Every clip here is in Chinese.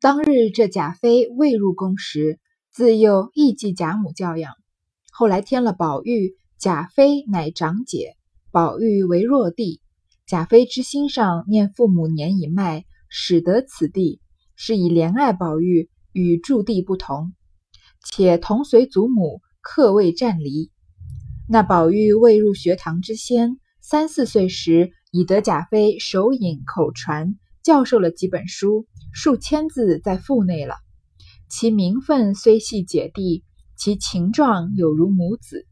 当日这贾妃未入宫时，自幼亦继贾母教养。后来添了宝玉，贾妃乃长姐，宝玉为弱弟。贾妃之心上念父母年已迈，使得此地，是以怜爱宝玉，与驻地不同，且同随祖母，客未暂离。那宝玉未入学堂之先，三四岁时已得贾妃手引口传，教授了几本书，数千字在腹内了。其名分虽系姐弟。其情状有如母子。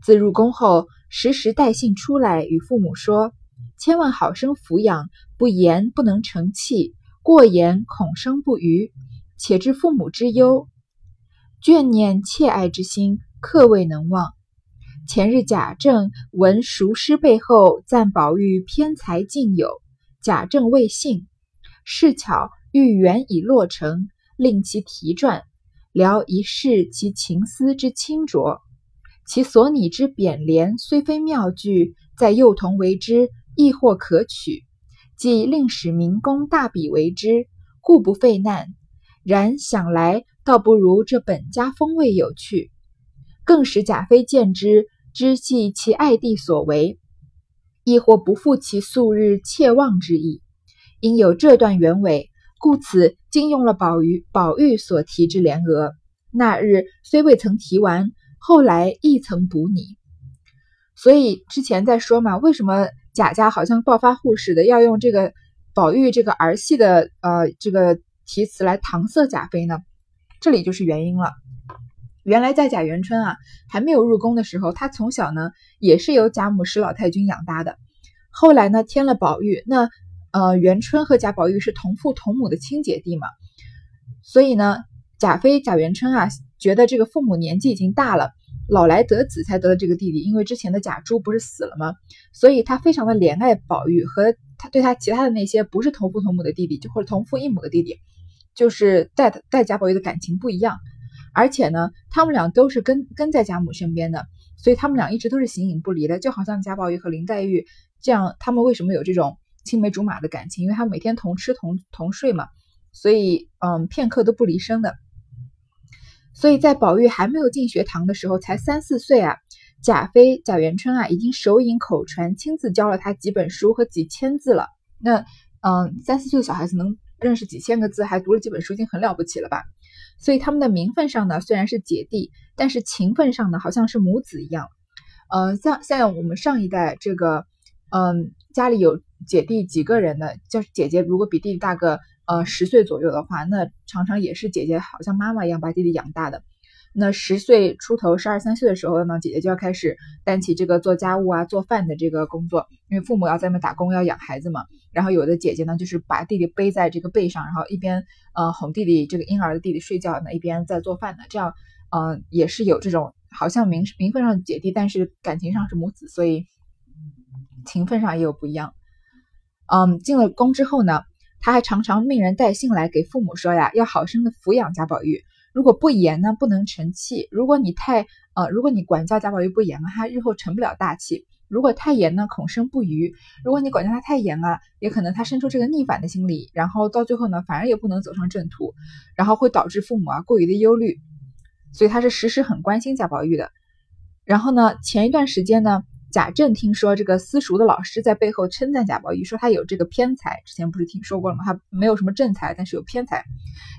自入宫后，时时带信出来与父母说：“千万好生抚养，不言不能成器，过言恐生不虞，且知父母之忧，眷念切爱之心，刻未能忘。”前日贾政闻熟师背后赞宝玉偏才尽有，贾政未信，是巧欲原已落成，令其题撰。聊一试其情思之清浊，其所拟之匾联虽非妙句，在幼童为之亦或可取。即令使民工大笔为之，故不费难。然想来，倒不如这本家风味有趣。更使贾妃见之，知系其爱弟所为，亦或不负其素日切望之意。因有这段原委。故此，竟用了宝玉宝玉所题之联额。那日虽未曾题完，后来亦曾补拟。所以之前在说嘛，为什么贾家好像暴发户似的，要用这个宝玉这个儿戏的呃这个题词来搪塞贾妃呢？这里就是原因了。原来在贾元春啊还没有入宫的时候，他从小呢也是由贾母、史老太君养大的。后来呢添了宝玉，那。呃，元春和贾宝玉是同父同母的亲姐弟嘛，所以呢，贾妃贾元春啊，觉得这个父母年纪已经大了，老来得子才得了这个弟弟，因为之前的贾珠不是死了吗？所以他非常的怜爱宝玉和他对他其他的那些不是同父同母的弟弟，就或者同父异母的弟弟，就是带带贾宝玉的感情不一样，而且呢，他们俩都是跟跟在贾母身边的，所以他们俩一直都是形影不离的，就好像贾宝玉和林黛玉这样，他们为什么有这种？青梅竹马的感情，因为他每天同吃同同睡嘛，所以嗯，片刻都不离身的。所以在宝玉还没有进学堂的时候，才三四岁啊，贾妃贾元春啊，已经手引口传，亲自教了他几本书和几千字了。那嗯，三四岁的小孩子能认识几千个字，还读了几本书，已经很了不起了吧？所以他们的名分上呢，虽然是姐弟，但是情分上呢，好像是母子一样。嗯，像像我们上一代这个，嗯，家里有。姐弟几个人呢？就是姐姐如果比弟弟大个呃十岁左右的话，那常常也是姐姐好像妈妈一样把弟弟养大的。那十岁出头、十二三岁的时候呢，姐姐就要开始担起这个做家务啊、做饭的这个工作，因为父母要在外面打工，要养孩子嘛。然后有的姐姐呢，就是把弟弟背在这个背上，然后一边呃哄弟弟这个婴儿的弟弟睡觉呢，一边在做饭的。这样嗯也是有这种好像名名分上姐弟，但是感情上是母子，所以情分上也有不一样。嗯，进了宫之后呢，他还常常命人带信来给父母说呀，要好生的抚养贾宝玉。如果不严呢，不能成器。如果你太呃，如果你管教贾宝玉不严啊，他日后成不了大器；如果太严呢，恐生不虞。如果你管教他太严啊，也可能他生出这个逆反的心理，然后到最后呢，反而也不能走上正途，然后会导致父母啊过于的忧虑。所以他是时时很关心贾宝玉的。然后呢，前一段时间呢。贾政听说这个私塾的老师在背后称赞贾宝玉，说他有这个偏才。之前不是听说过了吗？他没有什么正才，但是有偏才。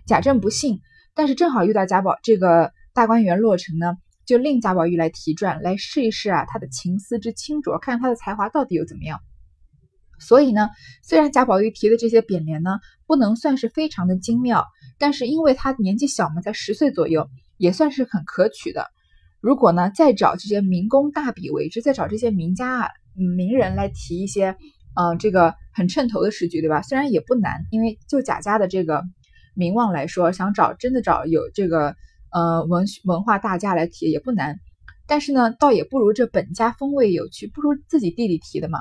贾政不信，但是正好遇到贾宝这个大观园落成呢，就令贾宝玉来题传，来试一试啊他的情思之清浊，看看他的才华到底有怎么样。所以呢，虽然贾宝玉提的这些匾联呢，不能算是非常的精妙，但是因为他年纪小嘛，才十岁左右，也算是很可取的。如果呢，再找这些民工大笔为之，再找这些名家啊、名人来提一些，呃，这个很称头的诗句，对吧？虽然也不难，因为就贾家的这个名望来说，想找真的找有这个呃文文化大家来提也不难。但是呢，倒也不如这本家风味有趣，不如自己弟弟提的嘛。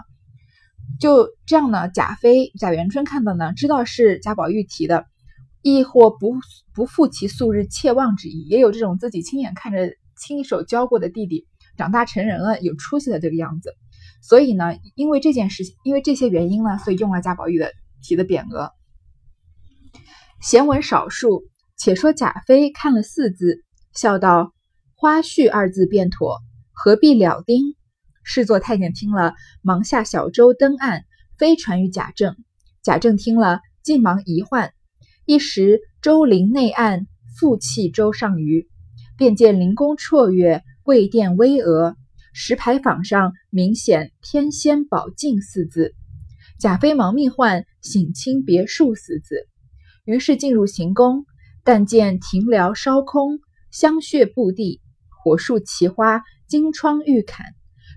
就这样呢，贾妃贾元春看到呢，知道是贾宝玉提的，亦或不不负其素日切望之意，也有这种自己亲眼看着。亲手教过的弟弟长大成人了，有出息的这个样子，所以呢，因为这件事情，因为这些原因呢，所以用了贾宝玉的题的匾额。闲文少述，且说贾妃看了四字，笑道：“花絮二字便妥，何必了丁？”侍坐太监听了，忙下小舟登岸，飞传于贾政。贾政听了，尽忙移换。一时周陵内岸，复弃舟上鱼，便见灵宫绰约，贵殿巍峨，石牌坊上明显“天仙宝镜”四字。贾妃忙命唤“省亲别墅”四字。于是进入行宫，但见庭寮烧空，香榭布地，火树奇花，金窗玉槛，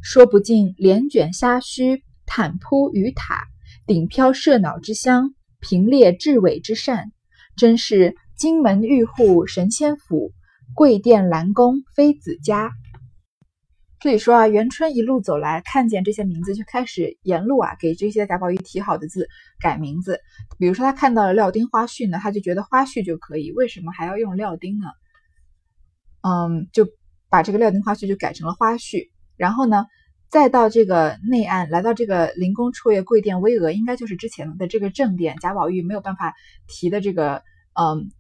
说不尽帘卷虾须，毯铺鱼塔，顶飘麝脑之香，平列雉尾之扇，真是金门玉户神仙府，贵殿兰宫妃子家。这里说啊，元春一路走来，看见这些名字，就开始沿路啊给这些贾宝玉提好的字改名字。比如说，他看到了廖丁花絮呢，他就觉得花絮就可以，为什么还要用廖丁呢？嗯，就把这个廖丁花絮就改成了花絮。然后呢，再到这个内案，来到这个灵宫绰约贵殿巍峨，应该就是之前的这个正殿，贾宝玉没有办法提的这个嗯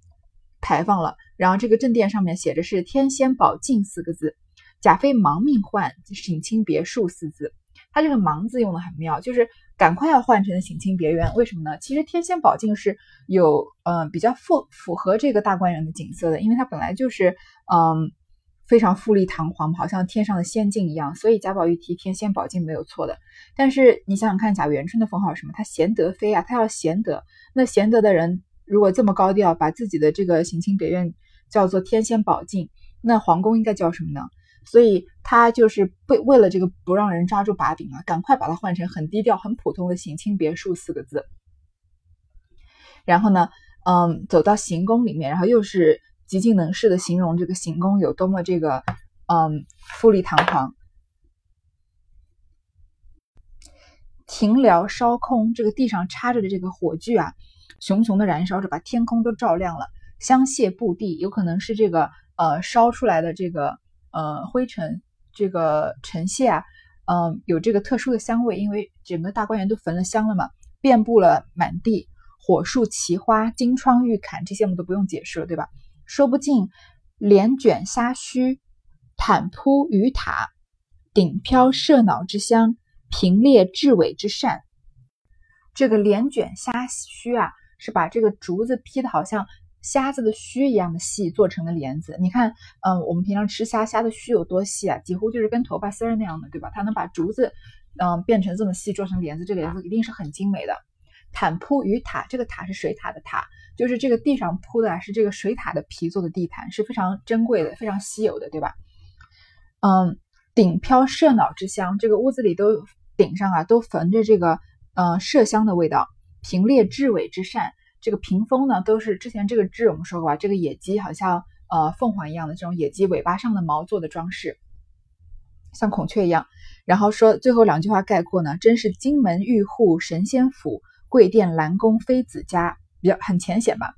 牌坊了。然后这个正殿上面写着是“天仙宝镜”四个字。贾妃忙命换“省亲别墅”四字，他这个“忙”字用的很妙，就是赶快要换成“省亲别院”。为什么呢？其实天仙宝镜是有嗯比较符符合这个大观园的景色的，因为它本来就是嗯非常富丽堂皇，好像天上的仙境一样，所以贾宝玉提天仙宝镜没有错的。但是你想想看，贾元春的封号是什么？他贤德妃啊，他要贤德。那贤德的人如果这么高调，把自己的这个行亲别院叫做天仙宝镜，那皇宫应该叫什么呢？所以他就是为为了这个不让人抓住把柄啊，赶快把它换成很低调、很普通的“行亲别墅”四个字。然后呢，嗯，走到行宫里面，然后又是极尽能事的形容这个行宫有多么这个嗯富丽堂皇。庭寮烧空，这个地上插着的这个火炬啊，熊熊的燃烧着，把天空都照亮了。香榭布地，有可能是这个呃烧出来的这个。呃，灰尘这个尘屑啊，嗯，有这个特殊的香味，因为整个大观园都焚了香了嘛，遍布了满地，火树奇花，金窗玉槛，这些我们都不用解释了，对吧？说不尽帘卷虾须，毯铺鱼塔，顶飘麝脑之香，平列雉尾之扇。这个帘卷虾须啊，是把这个竹子劈的好像。虾子的须一样的细做成的帘子，你看，嗯，我们平常吃虾，虾的须有多细啊？几乎就是跟头发丝儿那样的，对吧？它能把竹子，嗯，变成这么细，做成帘子，这个帘子一定是很精美的。毯铺鱼塔，这个塔是水塔的塔，就是这个地上铺的是这个水塔的皮做的地毯，是非常珍贵的，非常稀有的，对吧？嗯，顶飘麝脑之香，这个屋子里都顶上啊都焚着这个，嗯，麝香的味道。平列雉尾之扇。这个屏风呢，都是之前这个雉我们说过吧，这个野鸡好像呃凤凰一样的这种野鸡尾巴上的毛做的装饰，像孔雀一样。然后说最后两句话概括呢，真是金门玉户神仙府，贵殿兰宫妃子家，比较很浅显吧。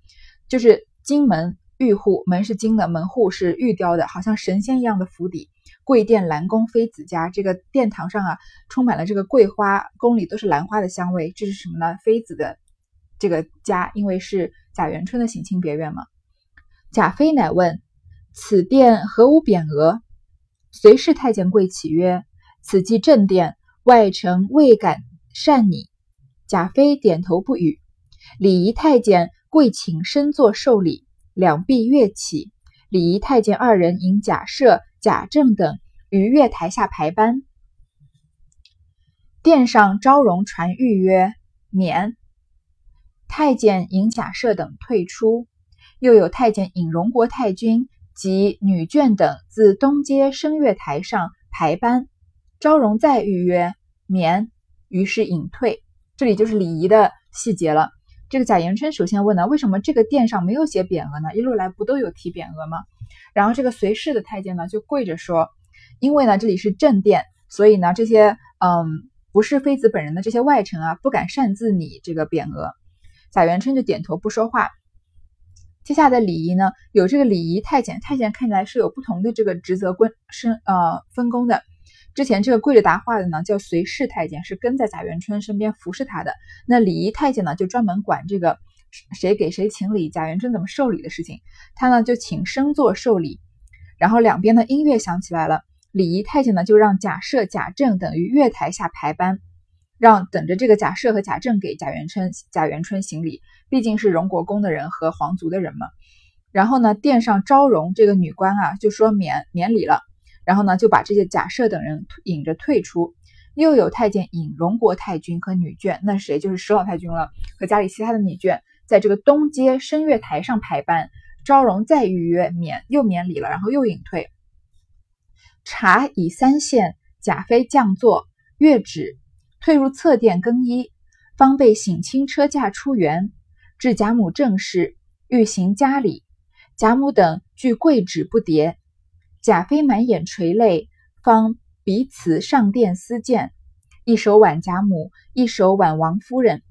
就是金门玉户，门是金的，门户是玉雕的，好像神仙一样的府邸。贵殿兰宫妃子家，这个殿堂上啊，充满了这个桂花，宫里都是兰花的香味。这是什么呢？妃子的。这个家因为是贾元春的省亲别院嘛，贾妃乃问：“此殿何无匾额？”随侍太监跪起曰：“此即正殿，外臣未敢擅拟。”贾妃点头不语。礼仪太监跪请身坐受礼，两臂跃起。礼仪太监二人引贾赦、贾政等于月台下排班。殿上昭容传谕曰：“免。”太监引贾赦等退出，又有太监引荣国太君及女眷等自东街升月台上排班。昭容再预约免，于是隐退。这里就是礼仪的细节了。这个贾元春首先问呢，为什么这个殿上没有写匾额呢？一路来不都有提匾额吗？然后这个随侍的太监呢就跪着说，因为呢这里是正殿，所以呢这些嗯不是妃子本人的这些外臣啊不敢擅自拟这个匾额。贾元春就点头不说话。接下来的礼仪呢，有这个礼仪太监，太监看起来是有不同的这个职责分身呃分工的。之前这个跪着答话的呢叫随侍太监，是跟在贾元春身边服侍他的。那礼仪太监呢就专门管这个谁给谁请礼，贾元春怎么受礼的事情，他呢就请生座受礼。然后两边的音乐响起来了，礼仪太监呢就让贾赦、贾政等于月台下排班，让等着这个贾赦和贾政给贾元春、贾元春行礼，毕竟是荣国公的人和皇族的人嘛。然后呢，殿上昭容这个女官啊就说免免礼了，然后呢就把这些贾赦等人引着退出。又有太监引荣国太君和女眷，那谁就是石老太君了，和家里其他的女眷，在这个东街声乐台上排班。昭容再预约免又免礼了，然后又隐退。茶已三献，贾妃降座，乐止，退入侧殿更衣，方被省亲车驾出园，至贾母正室，欲行家礼，贾母等俱跪止不迭。贾妃满眼垂泪，方彼此上殿私见，一手挽贾母，一手挽王夫人，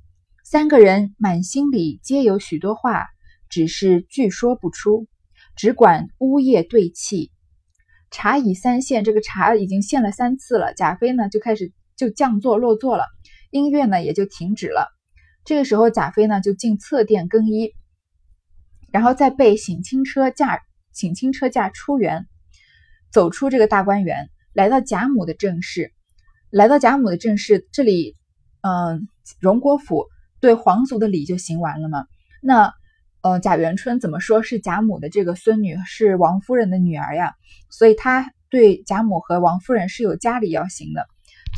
三个人满心里皆有许多话。只是据说不出，只管呜咽对泣。茶已三献，这个茶已经献了三次了。贾妃呢就开始就降座落座了，音乐呢也就停止了。这个时候，贾妃呢就进侧殿更衣，然后再被省亲车驾省亲车驾出园，走出这个大观园，来到贾母的正室。来到贾母的正室，这里，嗯，荣国府对皇族的礼就行完了嘛？那。呃，贾元春怎么说是贾母的这个孙女，是王夫人的女儿呀？所以他对贾母和王夫人是有家礼要行的。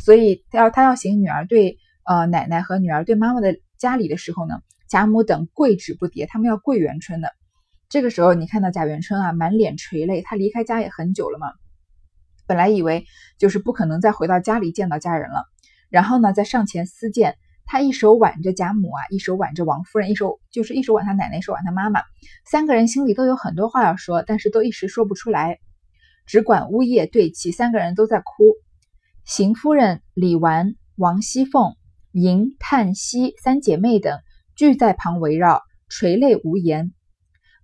所以他要他要行女儿对呃奶奶和女儿对妈妈的家礼的时候呢，贾母等跪止不迭，他们要跪元春的。这个时候你看到贾元春啊，满脸垂泪，他离开家也很久了嘛，本来以为就是不可能再回到家里见到家人了，然后呢，再上前私见。他一手挽着贾母啊，一手挽着王夫人，一手就是一手挽他奶奶，一手挽他妈妈。三个人心里都有很多话要说，但是都一时说不出来，只管呜咽对泣。三个人都在哭。邢夫人、李纨、王熙凤、迎、叹息三姐妹等俱在旁围绕，垂泪无言。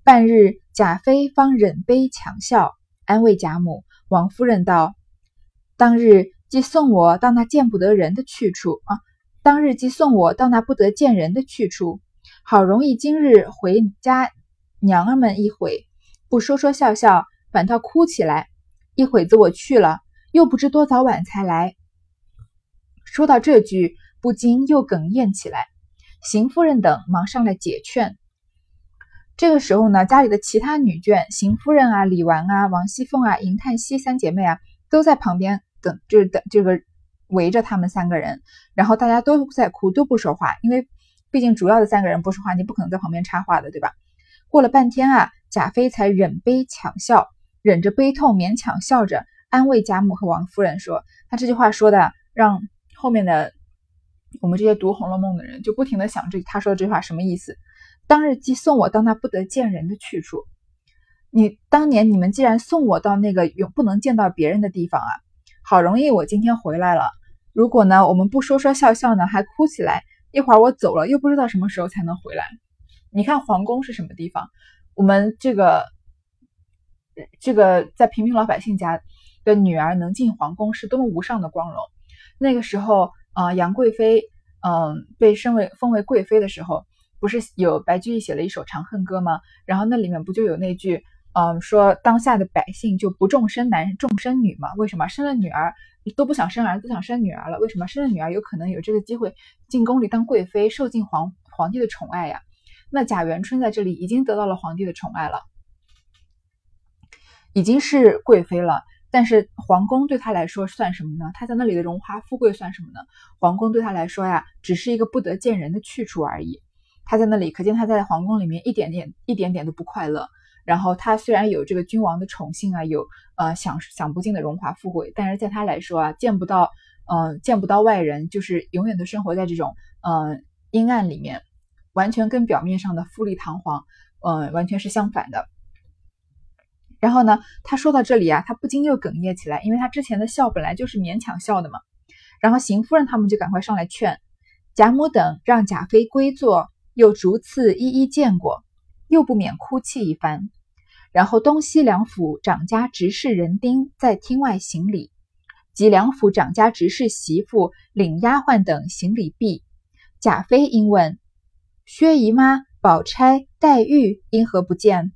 半日，贾妃方忍悲强笑，安慰贾母。王夫人道：“当日既送我到那见不得人的去处啊。”当日即送我到那不得见人的去处，好容易今日回家，娘儿们一会不说说笑笑，反倒哭起来。一会子我去了，又不知多早晚才来。说到这句，不禁又哽咽起来。邢夫人等忙上来解劝。这个时候呢，家里的其他女眷，邢夫人啊、李纨啊、王熙凤啊、迎叹息三姐妹啊，都在旁边等，就是等这个。围着他们三个人，然后大家都在哭，都不说话，因为毕竟主要的三个人不说话，你不可能在旁边插话的，对吧？过了半天啊，贾妃才忍悲强笑，忍着悲痛勉强笑着安慰贾母和王夫人说：“他这句话说的，让后面的我们这些读《红楼梦》的人就不停的想这他说的这句话什么意思？当日既送我到那不得见人的去处，你当年你们既然送我到那个永不能见到别人的地方啊。”好容易我今天回来了，如果呢我们不说说笑笑呢，还哭起来，一会儿我走了又不知道什么时候才能回来。你看皇宫是什么地方？我们这个这个在平民老百姓家的女儿能进皇宫是多么无上的光荣。那个时候啊，杨贵妃嗯被升为封为贵妃的时候，不是有白居易写了一首《长恨歌》吗？然后那里面不就有那句？嗯，说当下的百姓就不重生男重生女嘛？为什么生了女儿都不想生儿子，想生女儿了？为什么生了女儿有可能有这个机会进宫里当贵妃，受尽皇皇帝的宠爱呀？那贾元春在这里已经得到了皇帝的宠爱了，已经是贵妃了。但是皇宫对她来说算什么呢？她在那里的荣华富贵算什么呢？皇宫对她来说呀，只是一个不得见人的去处而已。他在那里，可见他在皇宫里面一点点、一点点都不快乐。然后他虽然有这个君王的宠幸啊，有呃享享不尽的荣华富贵，但是在他来说啊，见不到嗯见不到外人，就是永远都生活在这种嗯阴暗里面，完全跟表面上的富丽堂皇嗯完全是相反的。然后呢，他说到这里啊，他不禁又哽咽起来，因为他之前的笑本来就是勉强笑的嘛。然后邢夫人他们就赶快上来劝贾母等，让贾妃归坐，又逐次一一见过，又不免哭泣一番。然后东西两府长家执事人丁在厅外行礼，及两府长家执事媳妇领丫鬟等行礼毕，贾妃因问薛姨妈宝钗、黛玉因何不见？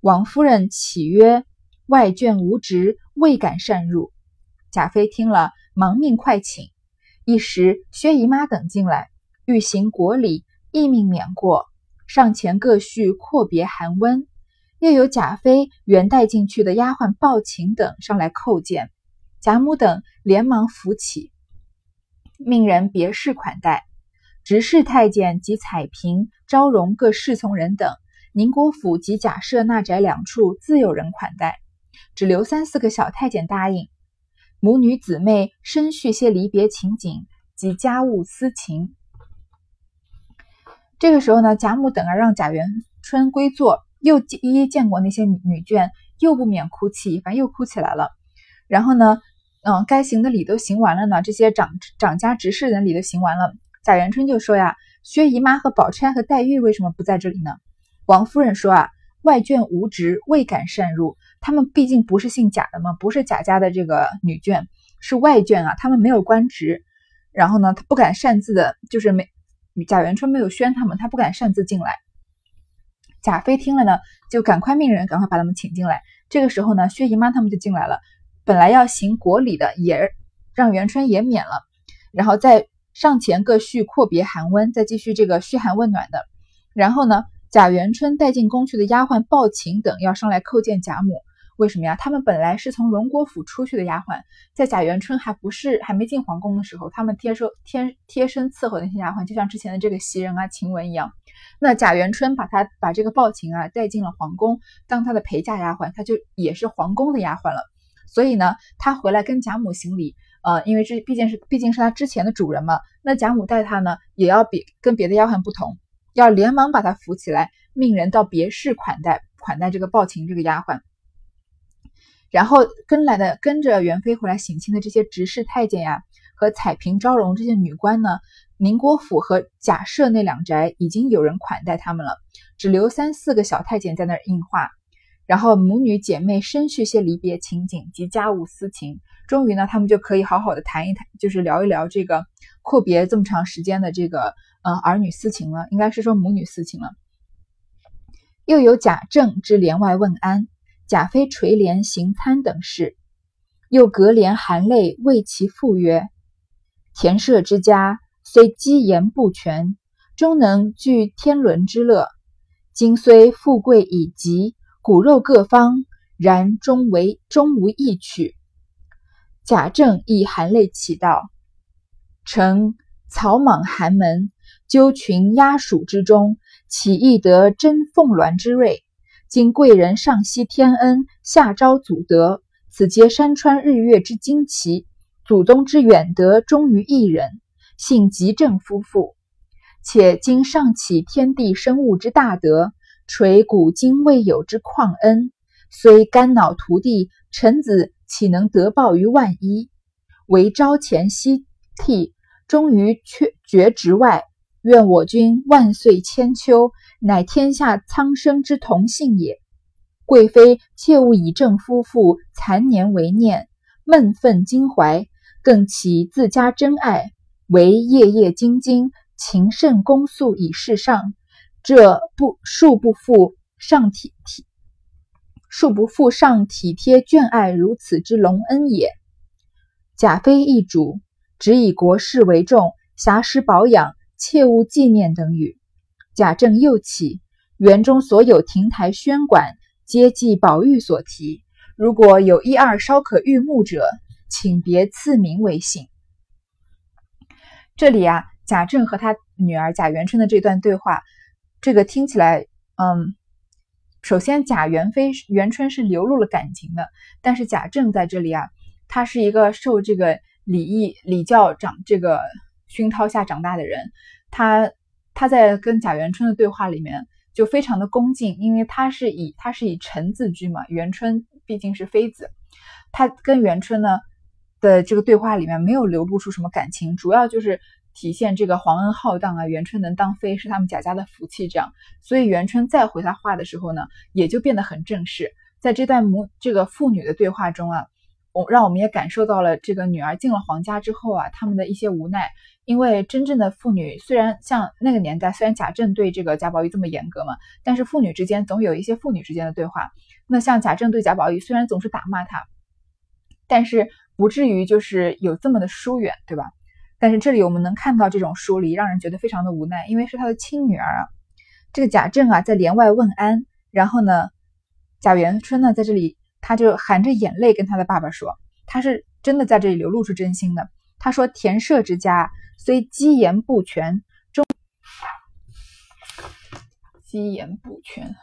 王夫人启曰：“外眷无职，未敢擅入。”贾妃听了，忙命快请。一时薛姨妈等进来，欲行国礼，亦命免过。上前各叙阔别寒温。又有贾妃原带进去的丫鬟鲍琴等上来叩见，贾母等连忙扶起，命人别事款待。执事太监及彩屏、昭容各侍从人等，宁国府及贾赦那宅两处自有人款待，只留三四个小太监答应。母女姊妹深叙些离别情景及家务私情。这个时候呢，贾母等儿让贾元春归坐。又一一见过那些女眷，又不免哭泣，反正又哭起来了。然后呢，嗯，该行的礼都行完了呢，这些长长家执事的礼都行完了。贾元春就说呀：“薛姨妈和宝钗和黛玉为什么不在这里呢？”王夫人说啊：“外眷无职，未敢擅入。他们毕竟不是姓贾的嘛，不是贾家的这个女眷，是外眷啊，他们没有官职。然后呢，他不敢擅自的，就是没贾元春没有宣他们，他不敢擅自进来。”贾妃听了呢，就赶快命人赶快把他们请进来。这个时候呢，薛姨妈他们就进来了。本来要行国礼的，也让元春也免了，然后再上前各叙阔别寒温，再继续这个嘘寒问暖的。然后呢，贾元春带进宫去的丫鬟鲍琴等要上来叩见贾母。为什么呀？他们本来是从荣国府出去的丫鬟，在贾元春还不是还没进皇宫的时候，他们贴身贴贴身伺候那些丫鬟，就像之前的这个袭人啊、晴雯一样。那贾元春把他把这个鲍琴啊带进了皇宫，当他的陪嫁丫鬟，他就也是皇宫的丫鬟了。所以呢，他回来跟贾母行礼，呃，因为这毕竟是毕竟是他之前的主人嘛。那贾母待他呢，也要比跟别的丫鬟不同，要连忙把他扶起来，命人到别室款待款待这个鲍琴这个丫鬟。然后跟来的跟着元妃回来省亲的这些执事太监呀，和彩屏、昭容这些女官呢。宁国府和贾赦那两宅已经有人款待他们了，只留三四个小太监在那儿应话。然后母女姐妹深叙些离别情景及家务私情，终于呢，他们就可以好好的谈一谈，就是聊一聊这个阔别这么长时间的这个嗯儿女私情了，应该是说母女私情了。又有贾政之帘外问安，贾妃垂帘行餐等事，又隔帘含泪为其父曰：“田舍之家。”虽积言不全，终能聚天伦之乐。今虽富贵已极，骨肉各方，然终为终无异趣。贾政亦含泪祈祷：“臣草莽寒门，纠群鸦鼠之中，岂易得真凤鸾之瑞？今贵人上惜天恩，下昭祖德，此皆山川日月之惊奇，祖宗之远德，忠于一人。”姓吉正夫妇，且今上启天地生物之大德，垂古今未有之旷恩，虽肝脑涂地，臣子岂能得报于万一？唯朝前夕替，终于却绝职外。愿我君万岁千秋，乃天下苍生之同性也。贵妃切勿以正夫妇残年为念，闷愤襟怀，更岂自家真爱。唯夜夜兢兢，情甚恭肃以示上，这不恕不负上体体，恕不负上体贴眷爱如此之隆恩也。贾妃易主，只以国事为重，暇时保养，切勿纪念等语。贾政又起，园中所有亭台轩馆，皆记宝玉所题。如果有一二稍可御目者，请别赐名为姓。这里啊，贾政和他女儿贾元春的这段对话，这个听起来，嗯，首先贾元妃元春是流露了感情的，但是贾政在这里啊，他是一个受这个礼义礼教长这个熏陶下长大的人，他他在跟贾元春的对话里面就非常的恭敬，因为他是以他是以臣自居嘛，元春毕竟是妃子，他跟元春呢。的这个对话里面没有流露出什么感情，主要就是体现这个皇恩浩荡啊，元春能当妃是他们贾家的福气，这样，所以元春再回他话的时候呢，也就变得很正式。在这段母这个父女的对话中啊，我让我们也感受到了这个女儿进了皇家之后啊，他们的一些无奈。因为真正的父女，虽然像那个年代，虽然贾政对这个贾宝玉这么严格嘛，但是父女之间总有一些父女之间的对话。那像贾政对贾宝玉，虽然总是打骂他，但是不至于就是有这么的疏远，对吧？但是这里我们能看到这种疏离，让人觉得非常的无奈，因为是他的亲女儿啊。这个贾政啊，在帘外问安，然后呢，贾元春呢，在这里他就含着眼泪跟他的爸爸说，他是真的在这里流露出真心的。他说：“田舍之家。”虽积言不全，终积言不全。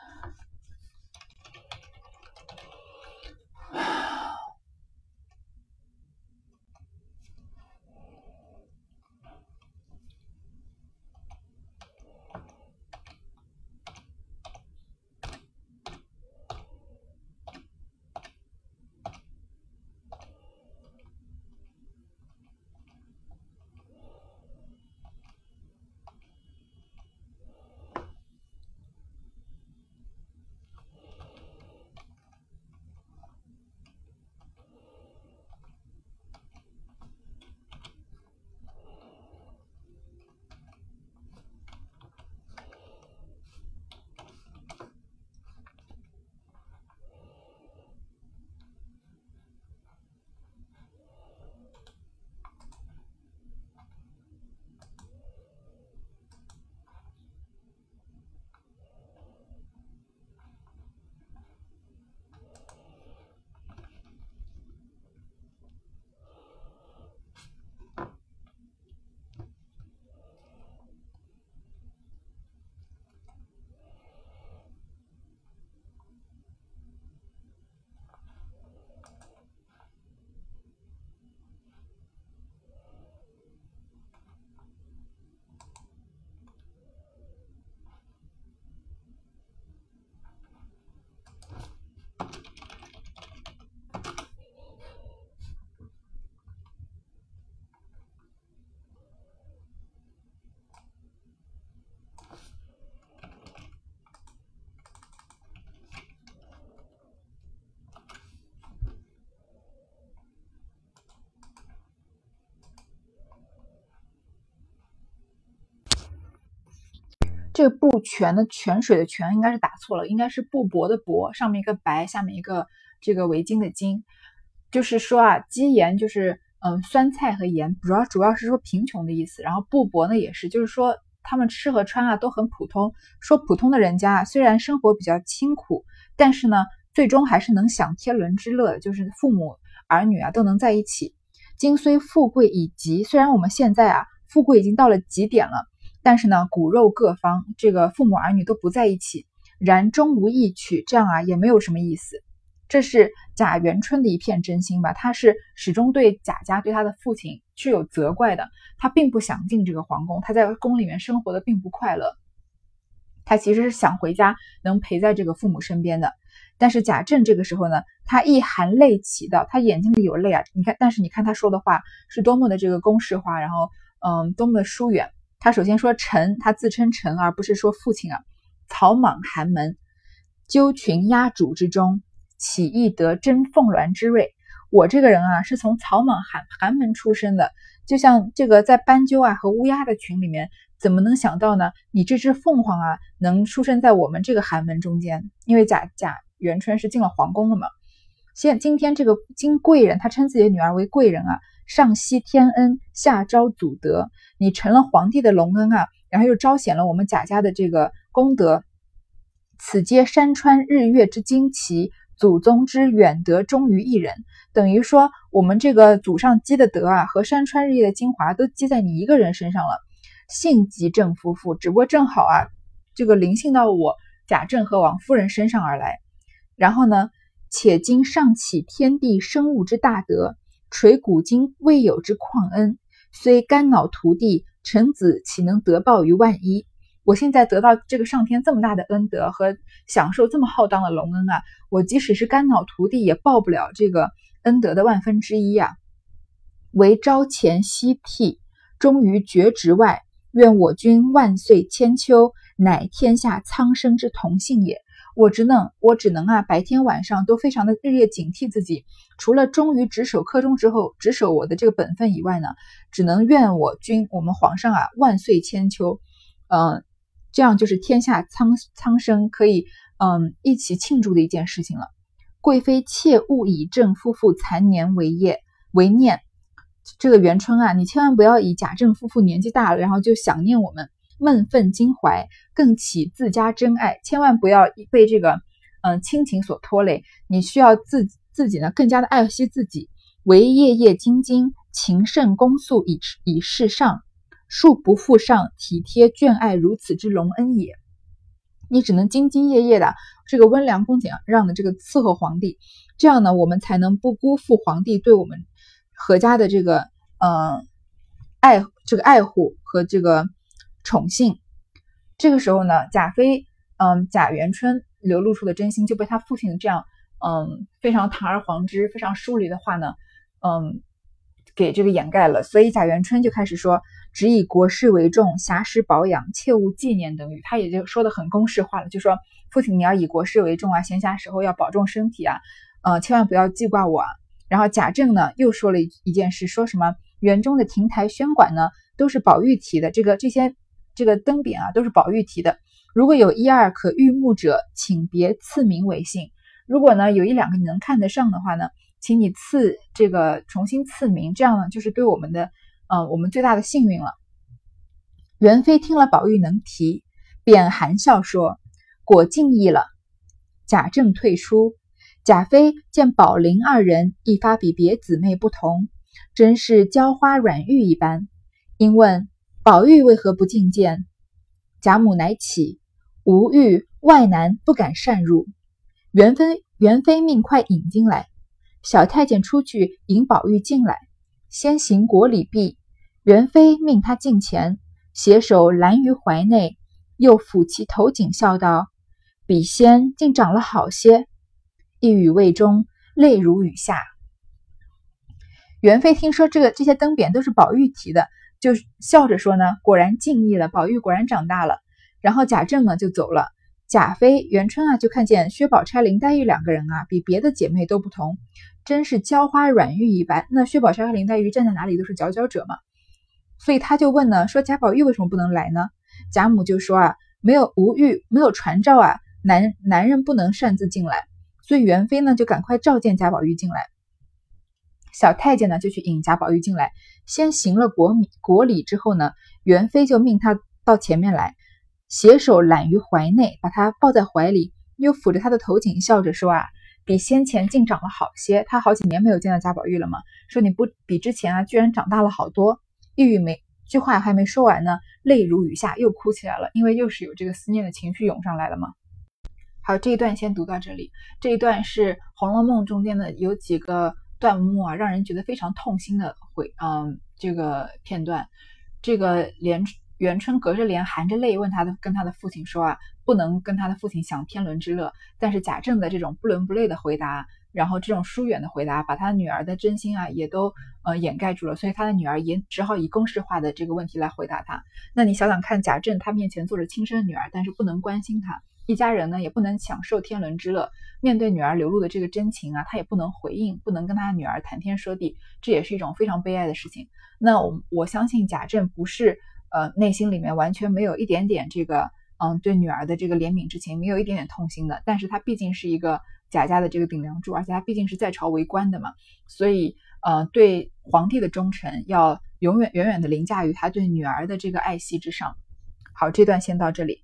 这个不泉的泉水的泉应该是打错了，应该是布帛的帛，上面一个白，下面一个这个围巾的巾。就是说啊，积盐就是嗯酸菜和盐，主要主要是说贫穷的意思。然后布帛呢也是，就是说他们吃和穿啊都很普通。说普通的人家啊虽然生活比较清苦，但是呢最终还是能享天伦之乐，就是父母儿女啊都能在一起。今虽富贵已极，虽然我们现在啊富贵已经到了极点了。但是呢，骨肉各方，这个父母儿女都不在一起，然终无异趣，这样啊也没有什么意思。这是贾元春的一片真心吧？他是始终对贾家、对他的父亲是有责怪的。他并不想进这个皇宫，他在宫里面生活的并不快乐。他其实是想回家，能陪在这个父母身边的。但是贾政这个时候呢，他一含泪起的，他眼睛里有泪啊！你看，但是你看他说的话是多么的这个公式化，然后嗯，多么的疏远。他首先说臣，他自称臣，而不是说父亲啊。草莽寒门，纠群压主之中，岂易得真凤鸾之瑞？我这个人啊，是从草莽寒寒门出身的，就像这个在斑鸠啊和乌鸦的群里面，怎么能想到呢？你这只凤凰啊，能出生在我们这个寒门中间？因为贾贾元春是进了皇宫了嘛。现今天这个金贵人，他称自己的女儿为贵人啊。上惜天恩，下昭祖德。你成了皇帝的隆恩啊，然后又彰显了我们贾家的这个功德。此皆山川日月之精奇，祖宗之远德忠于一人。等于说，我们这个祖上积的德啊，和山川日月的精华都积在你一个人身上了。幸及郑夫妇，只不过正好啊，这个灵性到我贾政和王夫人身上而来。然后呢，且今上启天地生物之大德。垂古今未有之旷恩，虽肝脑涂地，臣子岂能得报于万一？我现在得到这个上天这么大的恩德和享受这么浩荡的隆恩啊，我即使是肝脑涂地也报不了这个恩德的万分之一啊！唯朝前夕替，终于绝职外，愿我君万岁千秋，乃天下苍生之同幸也。我只能我只能啊，白天晚上都非常的日夜警惕自己，除了忠于职守恪中之后，职守我的这个本分以外呢，只能愿我君我们皇上啊万岁千秋，嗯，这样就是天下苍苍生可以嗯一起庆祝的一件事情了。贵妃切勿以正夫妇残年为业为念，这个元春啊，你千万不要以贾政夫妇年纪大了，然后就想念我们。闷愤襟怀，更起自家真爱，千万不要被这个嗯亲情所拖累。你需要自自己呢，更加的爱惜自己，唯夜夜兢兢，情甚恭肃以以示上，恕不负上体贴眷爱如此之隆恩也。你只能兢兢业业的这个温良恭俭让的这个伺候皇帝，这样呢，我们才能不辜负皇帝对我们何家的这个嗯爱这个爱护和这个。宠幸，这个时候呢，贾妃，嗯，贾元春流露出的真心就被他父亲这样，嗯，非常堂而皇之、非常疏离的话呢，嗯，给这个掩盖了。所以贾元春就开始说：“只以国事为重，暇时保养，切勿纪念等语。”他也就说的很公式化了，就说：“父亲，你要以国事为重啊，闲暇时候要保重身体啊，呃，千万不要记挂我。”啊。然后贾政呢又说了一一件事，说什么园中的亭台轩馆呢都是宝玉提的，这个这些。这个灯匾啊，都是宝玉提的。如果有一二可预目者，请别赐名为姓。如果呢有一两个你能看得上的话呢，请你赐这个重新赐名，这样呢就是对我们的，嗯，我们最大的幸运了。元妃听了宝玉能提，便含笑说：“果敬意了。”贾政退出，贾妃见宝林二人一发比别姊妹不同，真是娇花软玉一般，因问。宝玉为何不进见？贾母乃起，无欲外男不敢擅入。元妃元妃命快引进来，小太监出去引宝玉进来，先行国礼毕。元妃命他近前，携手揽于怀内，又抚其头颈，笑道：“笔仙竟长了好些。”一语未终，泪如雨下。元妃听说这个这些灯匾都是宝玉提的。就笑着说呢，果然敬意了，宝玉果然长大了。然后贾政呢就走了，贾妃、元春啊就看见薛宝钗、林黛玉两个人啊，比别的姐妹都不同，真是娇花软玉一般。那薛宝钗和林黛玉站在哪里都是佼佼者嘛，所以他就问呢，说贾宝玉为什么不能来呢？贾母就说啊，没有无玉，没有传召啊，男男人不能擅自进来。所以元妃呢就赶快召见贾宝玉进来。小太监呢，就去引贾宝玉进来，先行了国礼国礼之后呢，元妃就命他到前面来，携手揽于怀内，把他抱在怀里，又抚着他的头颈，笑着说啊，比先前竟长了好些。他好几年没有见到贾宝玉了嘛，说你不比之前啊，居然长大了好多。一语没句话还没说完呢，泪如雨下，又哭起来了，因为又是有这个思念的情绪涌上来了嘛。好，这一段先读到这里，这一段是《红楼梦》中间的有几个。段目啊，让人觉得非常痛心的回，嗯，这个片段，这个连元春隔着帘含着泪问他的，跟他的父亲说啊，不能跟他的父亲享天伦之乐。但是贾政的这种不伦不类的回答，然后这种疏远的回答，把他女儿的真心啊也都呃掩盖住了，所以他的女儿也只好以公式化的这个问题来回答他。那你想想看，贾政他面前坐着亲生女儿，但是不能关心他。一家人呢也不能享受天伦之乐，面对女儿流露的这个真情啊，他也不能回应，不能跟他女儿谈天说地，这也是一种非常悲哀的事情。那我我相信贾政不是呃内心里面完全没有一点点这个嗯对女儿的这个怜悯之情，没有一点点痛心的。但是他毕竟是一个贾家的这个顶梁柱，而且他毕竟是在朝为官的嘛，所以呃对皇帝的忠诚要永远远远的凌驾于他对女儿的这个爱惜之上。好，这段先到这里。